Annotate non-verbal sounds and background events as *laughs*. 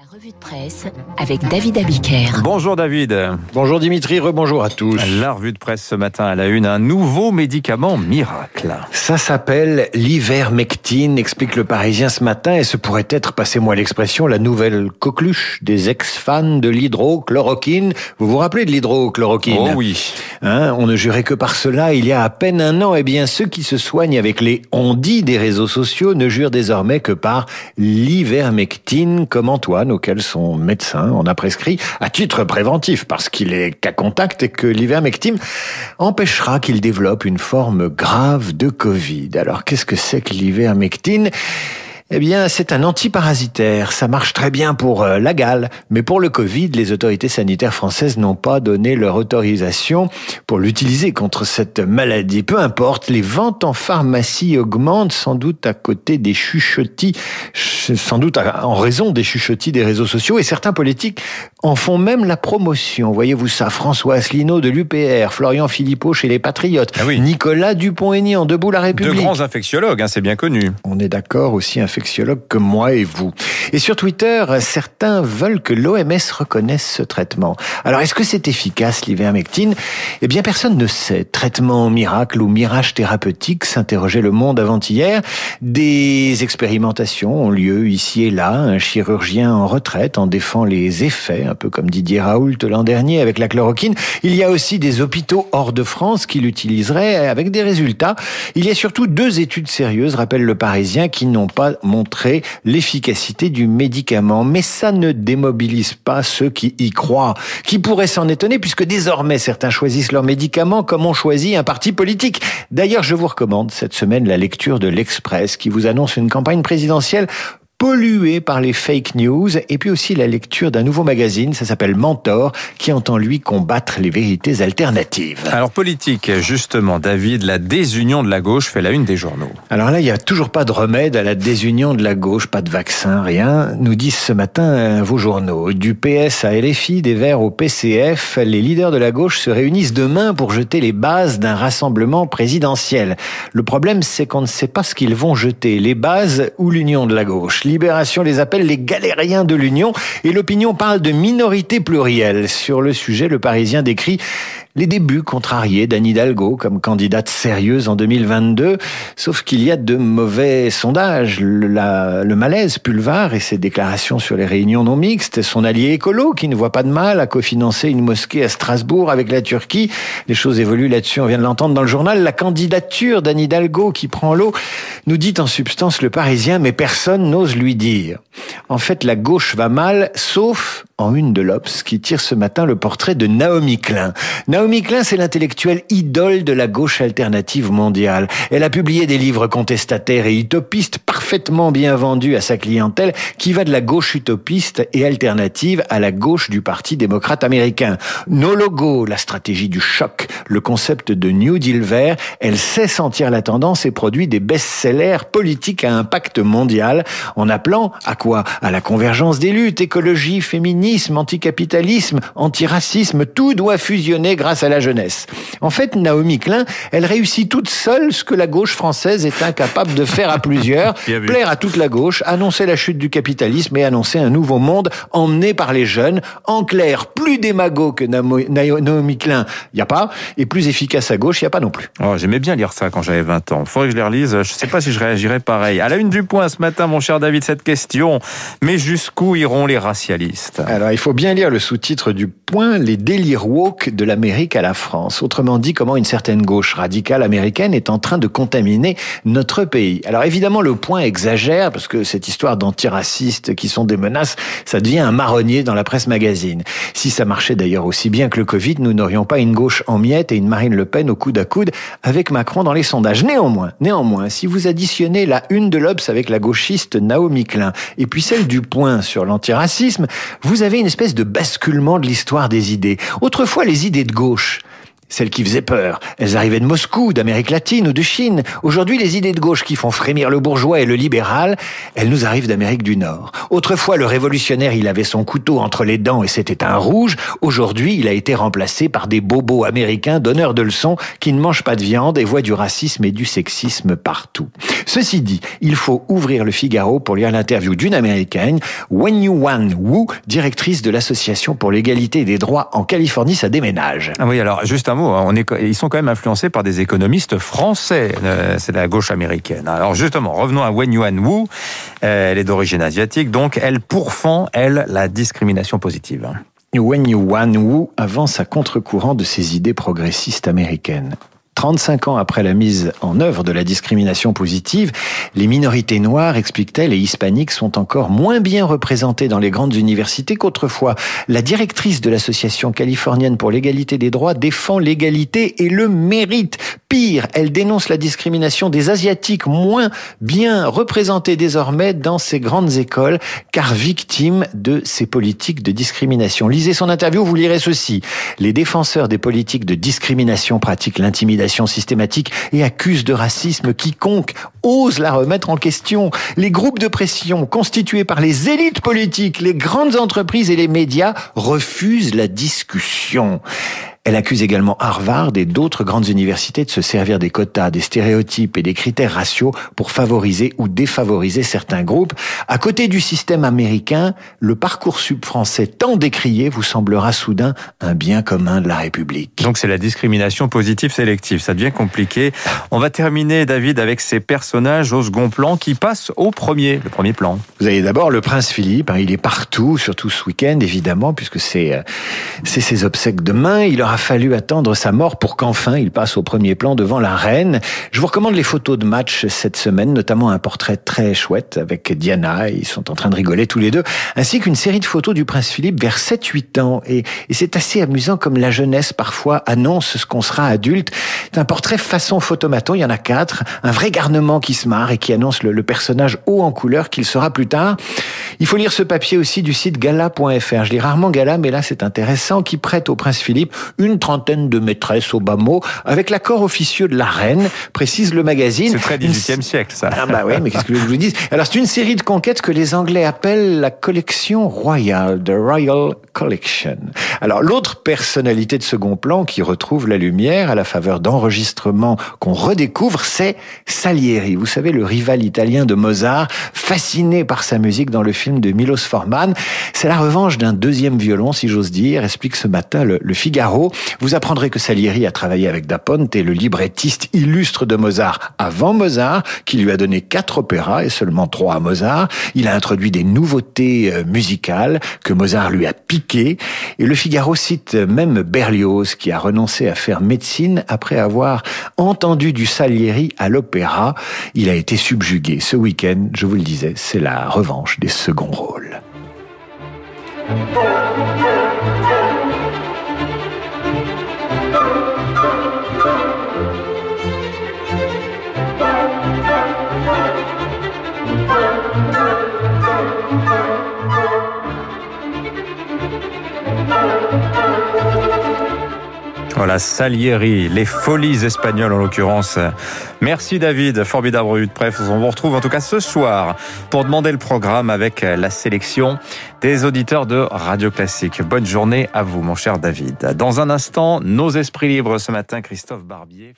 La revue de presse avec David Abiker. Bonjour David. Bonjour Dimitri, rebonjour à tous. La revue de presse ce matin à la une, un nouveau médicament miracle. Ça s'appelle l'ivermectine, explique le Parisien ce matin, et ce pourrait être, passez-moi l'expression, la nouvelle coqueluche des ex-fans de l'hydrochloroquine. Vous vous rappelez de l'hydrochloroquine? Oh oui. Hein, on ne jurait que par cela il y a à peine un an. Eh bien, ceux qui se soignent avec les on-dit des réseaux sociaux ne jurent désormais que par l'ivermectine, comme Antoine, auquel son médecin en a prescrit à titre préventif, parce qu'il est cas contact et que l'ivermectine empêchera qu'il développe une forme grave de Covid. Alors, qu'est-ce que c'est que l'ivermectine? Eh bien, c'est un antiparasitaire. Ça marche très bien pour euh, la gale, mais pour le Covid, les autorités sanitaires françaises n'ont pas donné leur autorisation pour l'utiliser contre cette maladie. Peu importe, les ventes en pharmacie augmentent sans doute à côté des chuchotis, sans doute en raison des chuchotis des réseaux sociaux, et certains politiques en font même la promotion. Voyez-vous ça François Asselineau de l'UPR, Florian Philippot chez les Patriotes, Ah oui. Nicolas Dupont-Aignan, Debout la De République. grands infectiologues, hein, c'est bien connu. On est d'accord aussi infectiologue que moi et vous. Et sur Twitter, certains veulent que l'OMS reconnaisse ce traitement. Alors est-ce que c'est efficace l'ivermectine? Eh bien personne ne sait. Traitement miracle ou mirage thérapeutique, s'interrogeait le monde avant-hier. Des expérimentations ont lieu ici et là. Un chirurgien en retraite en défend les effets, un peu comme Didier Raoult l'an dernier avec la chloroquine. Il y a aussi des hôpitaux hors de France qui l'utiliseraient avec des résultats. Il y a surtout deux études sérieuses, rappelle le Parisien, qui n'ont pas montré l'efficacité du médicament. Mais ça ne démobilise pas ceux qui y croient, qui pourraient s'en étonner puisque désormais certains choisissent leur médicament comme on choisit un parti politique. D'ailleurs, je vous recommande cette semaine la lecture de l'Express qui vous annonce une campagne présidentielle polluée par les fake news et puis aussi la lecture d'un nouveau magazine, ça s'appelle Mentor, qui entend lui combattre les vérités alternatives. Alors politique, justement, David, la désunion de la gauche fait la une des journaux. Alors là, il n'y a toujours pas de remède à la désunion de la gauche, pas de vaccin, rien, nous disent ce matin euh, vos journaux. Du PS à LFI, des Verts au PCF, les leaders de la gauche se réunissent demain pour jeter les bases d'un rassemblement présidentiel. Le problème, c'est qu'on ne sait pas ce qu'ils vont jeter, les bases ou l'union de la gauche. Libération les appelle les galériens de l'union et l'opinion parle de minorité plurielle. Sur le sujet, le Parisien décrit les débuts contrariés d'Anne Hidalgo comme candidate sérieuse en 2022, sauf qu'il y a de mauvais sondages. Le, la- le malaise pulvar et ses déclarations sur les réunions non mixtes, son allié écolo qui ne voit pas de mal à cofinancer une mosquée à Strasbourg avec la Turquie. Les choses évoluent là-dessus, on vient de l'entendre dans le journal. La candidature d'Anne Hidalgo qui prend l'eau nous dit en substance le Parisien, mais personne n'ose lui dire. En fait, la gauche va mal, sauf en une de l'Obs qui tire ce matin le portrait de Naomi Klein. Naomi Klein, c'est l'intellectuelle idole de la gauche alternative mondiale. Elle a publié des livres contestataires et utopistes parfaitement bien vendus à sa clientèle qui va de la gauche utopiste et alternative à la gauche du Parti démocrate américain. Nos logos, la stratégie du choc, le concept de New Deal vert, elle sait sentir la tendance et produit des best-sellers politiques à impact mondial en appelant à quoi? À la convergence des luttes, écologie, féminisme, anticapitalisme, antiracisme, tout doit fusionner grâce à la jeunesse. En fait, Naomi Klein, elle réussit toute seule ce que la gauche française est incapable de faire à plusieurs, *laughs* plaire à toute la gauche, annoncer la chute du capitalisme et annoncer un nouveau monde emmené par les jeunes. En clair, plus démago que Naomi Klein, il n'y a pas, et plus efficace à gauche, il n'y a pas non plus. Oh, J'aimais bien lire ça quand j'avais 20 ans. Faudrait que je les relise. Je sais pas si je réagirais pareil. À la une du point ce matin, mon cher David, cette question. Mais jusqu'où iront les racialistes? Alors, il faut bien lire le sous-titre du point, les délires woke de l'Amérique à la France. Autrement dit, comment une certaine gauche radicale américaine est en train de contaminer notre pays. Alors, évidemment, le point exagère, parce que cette histoire d'antiracistes qui sont des menaces, ça devient un marronnier dans la presse magazine. Si ça marchait d'ailleurs aussi bien que le Covid, nous n'aurions pas une gauche en miettes et une Marine Le Pen au coude à coude avec Macron dans les sondages. Néanmoins, néanmoins, si vous additionnez la une de l'Obs avec la gauchiste Naomi Klein et puis celle du point sur l'antiracisme, vous une espèce de basculement de l'histoire des idées. Autrefois, les idées de gauche, celles qui faisaient peur. Elles arrivaient de Moscou, d'Amérique latine ou de Chine. Aujourd'hui, les idées de gauche qui font frémir le bourgeois et le libéral, elles nous arrivent d'Amérique du Nord. Autrefois, le révolutionnaire, il avait son couteau entre les dents et c'était un rouge. Aujourd'hui, il a été remplacé par des bobos américains donneurs de leçons qui ne mangent pas de viande et voient du racisme et du sexisme partout. Ceci dit, il faut ouvrir le Figaro pour lire l'interview d'une américaine, Wen Yuan Wu, directrice de l'association pour l'égalité des droits en Californie, ça déménage. Ah oui, alors juste un hein, ils sont quand même influencés par des économistes français, euh, c'est la gauche américaine. Alors justement, revenons à Wen Yuan Wu, euh, elle est d'origine asiatique, donc elle pourfend, elle, la discrimination positive. Wen Yuan Wu avance à contre-courant de ses idées progressistes américaines. 35 ans après la mise en œuvre de la discrimination positive, les minorités noires, explique-t-elle, et hispaniques sont encore moins bien représentées dans les grandes universités qu'autrefois. La directrice de l'Association californienne pour l'égalité des droits défend l'égalité et le mérite. Pire, elle dénonce la discrimination des Asiatiques moins bien représentés désormais dans ces grandes écoles, car victimes de ces politiques de discrimination. Lisez son interview, vous lirez ceci. Les défenseurs des politiques de discrimination pratiquent l'intimidation systématique et accuse de racisme quiconque ose la remettre en question. Les groupes de pression constitués par les élites politiques, les grandes entreprises et les médias refusent la discussion. Elle accuse également Harvard et d'autres grandes universités de se servir des quotas, des stéréotypes et des critères raciaux pour favoriser ou défavoriser certains groupes. À côté du système américain, le parcours sub français tant décrié vous semblera soudain un bien commun de la République. Donc c'est la discrimination positive sélective, ça devient compliqué. On va terminer David avec ces personnages au second plan qui passent au premier, le premier plan. Vous avez d'abord le prince Philippe, hein, il est partout, surtout ce week-end évidemment, puisque c'est euh, c'est ses obsèques demain. Il aura fallu attendre sa mort pour qu'enfin il passe au premier plan devant la reine. Je vous recommande les photos de match cette semaine, notamment un portrait très chouette avec Diana, ils sont en train de rigoler tous les deux, ainsi qu'une série de photos du prince Philippe vers 7-8 ans. Et, c'est assez amusant comme la jeunesse parfois annonce ce qu'on sera adulte. C'est un portrait façon photomaton, il y en a quatre, un vrai garnement qui se marre et qui annonce le personnage haut en couleur qu'il sera plus tard. Il faut lire ce papier aussi du site gala.fr. Je lis rarement gala, mais là c'est intéressant, qui prête au prince Philippe une trentaine de maîtresses au bas mot, avec l'accord officieux de la reine, précise le magazine. C'est très 18e siècle, ça. Ah bah oui, mais qu'est-ce que je vous dis? Alors c'est une série de conquêtes que les Anglais appellent la collection royale, the Royal Collection. Alors l'autre personnalité de second plan qui retrouve la lumière à la faveur d'enregistrements qu'on redécouvre, c'est Salieri. Vous savez, le rival italien de Mozart, fasciné par sa musique dans le film de Milos Forman. C'est la revanche d'un deuxième violon, si j'ose dire, explique ce matin le, le Figaro. Vous apprendrez que Salieri a travaillé avec Da Ponte, le librettiste illustre de Mozart avant Mozart, qui lui a donné quatre opéras et seulement trois à Mozart. Il a introduit des nouveautés euh, musicales que Mozart lui a piquées. Et le Figaro cite même Berlioz, qui a renoncé à faire médecine après avoir entendu du Salieri à l'opéra. Il a été subjugué. Ce week-end, je vous le disais, c'est la revanche des seconds rôles. Voilà, Salieri, les folies espagnoles en l'occurrence. Merci David, formidable revue de presse. On vous retrouve en tout cas ce soir pour demander le programme avec la sélection des auditeurs de Radio Classique. Bonne journée à vous, mon cher David. Dans un instant, nos esprits libres ce matin, Christophe Barbier.